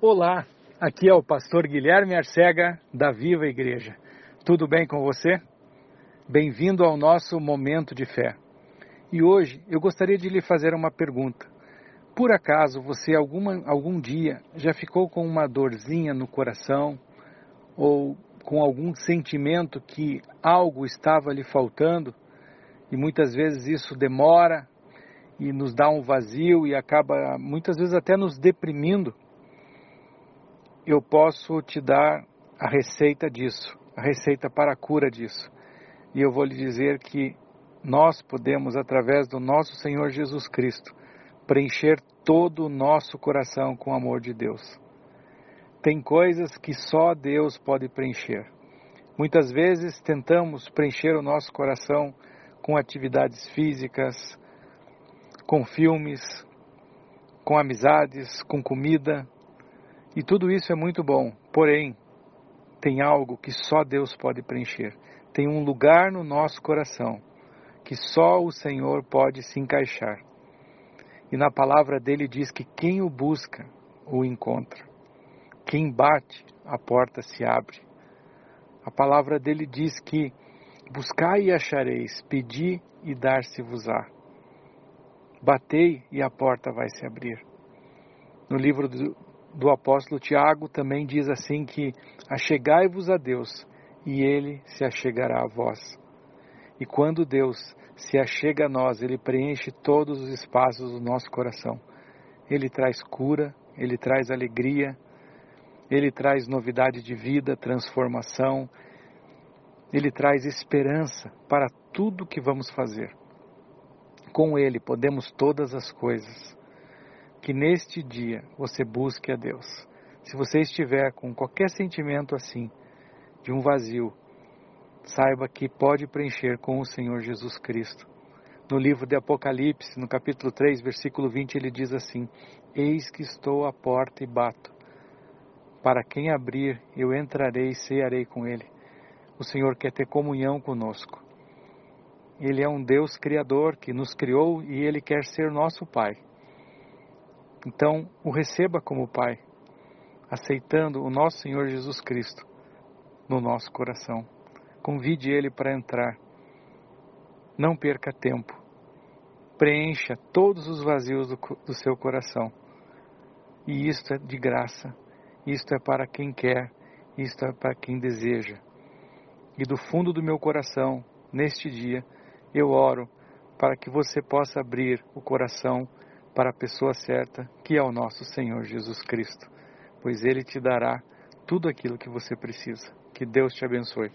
Olá, aqui é o pastor Guilherme Arcega da Viva Igreja. Tudo bem com você? Bem-vindo ao nosso momento de fé. E hoje eu gostaria de lhe fazer uma pergunta. Por acaso você alguma, algum dia já ficou com uma dorzinha no coração ou com algum sentimento que algo estava lhe faltando? E muitas vezes isso demora e nos dá um vazio e acaba muitas vezes até nos deprimindo eu posso te dar a receita disso, a receita para a cura disso. E eu vou lhe dizer que nós podemos, através do nosso Senhor Jesus Cristo, preencher todo o nosso coração com o amor de Deus. Tem coisas que só Deus pode preencher. Muitas vezes tentamos preencher o nosso coração com atividades físicas, com filmes, com amizades, com comida, e tudo isso é muito bom, porém, tem algo que só Deus pode preencher. Tem um lugar no nosso coração que só o Senhor pode se encaixar. E na palavra dele diz que quem o busca, o encontra. Quem bate, a porta se abre. A palavra dele diz que buscai e achareis, pedi e dar-se-vos-á. Batei e a porta vai se abrir. No livro do, do apóstolo Tiago também diz assim que achegai-vos a Deus e ele se achegará a vós. E quando Deus se achega a nós, ele preenche todos os espaços do nosso coração. Ele traz cura, ele traz alegria, ele traz novidade de vida, transformação, ele traz esperança para tudo que vamos fazer. Com ele podemos todas as coisas que neste dia você busque a Deus. Se você estiver com qualquer sentimento assim, de um vazio, saiba que pode preencher com o Senhor Jesus Cristo. No livro de Apocalipse, no capítulo 3, versículo 20, ele diz assim: Eis que estou à porta e bato. Para quem abrir, eu entrarei e cearei com ele. O Senhor quer ter comunhão conosco. Ele é um Deus criador que nos criou e ele quer ser nosso Pai. Então, o receba como Pai, aceitando o nosso Senhor Jesus Cristo no nosso coração. Convide Ele para entrar. Não perca tempo. Preencha todos os vazios do, do seu coração. E isto é de graça. Isto é para quem quer. Isto é para quem deseja. E do fundo do meu coração, neste dia, eu oro para que você possa abrir o coração para a pessoa certa, que é o nosso Senhor Jesus Cristo, pois Ele te dará tudo aquilo que você precisa. Que Deus te abençoe.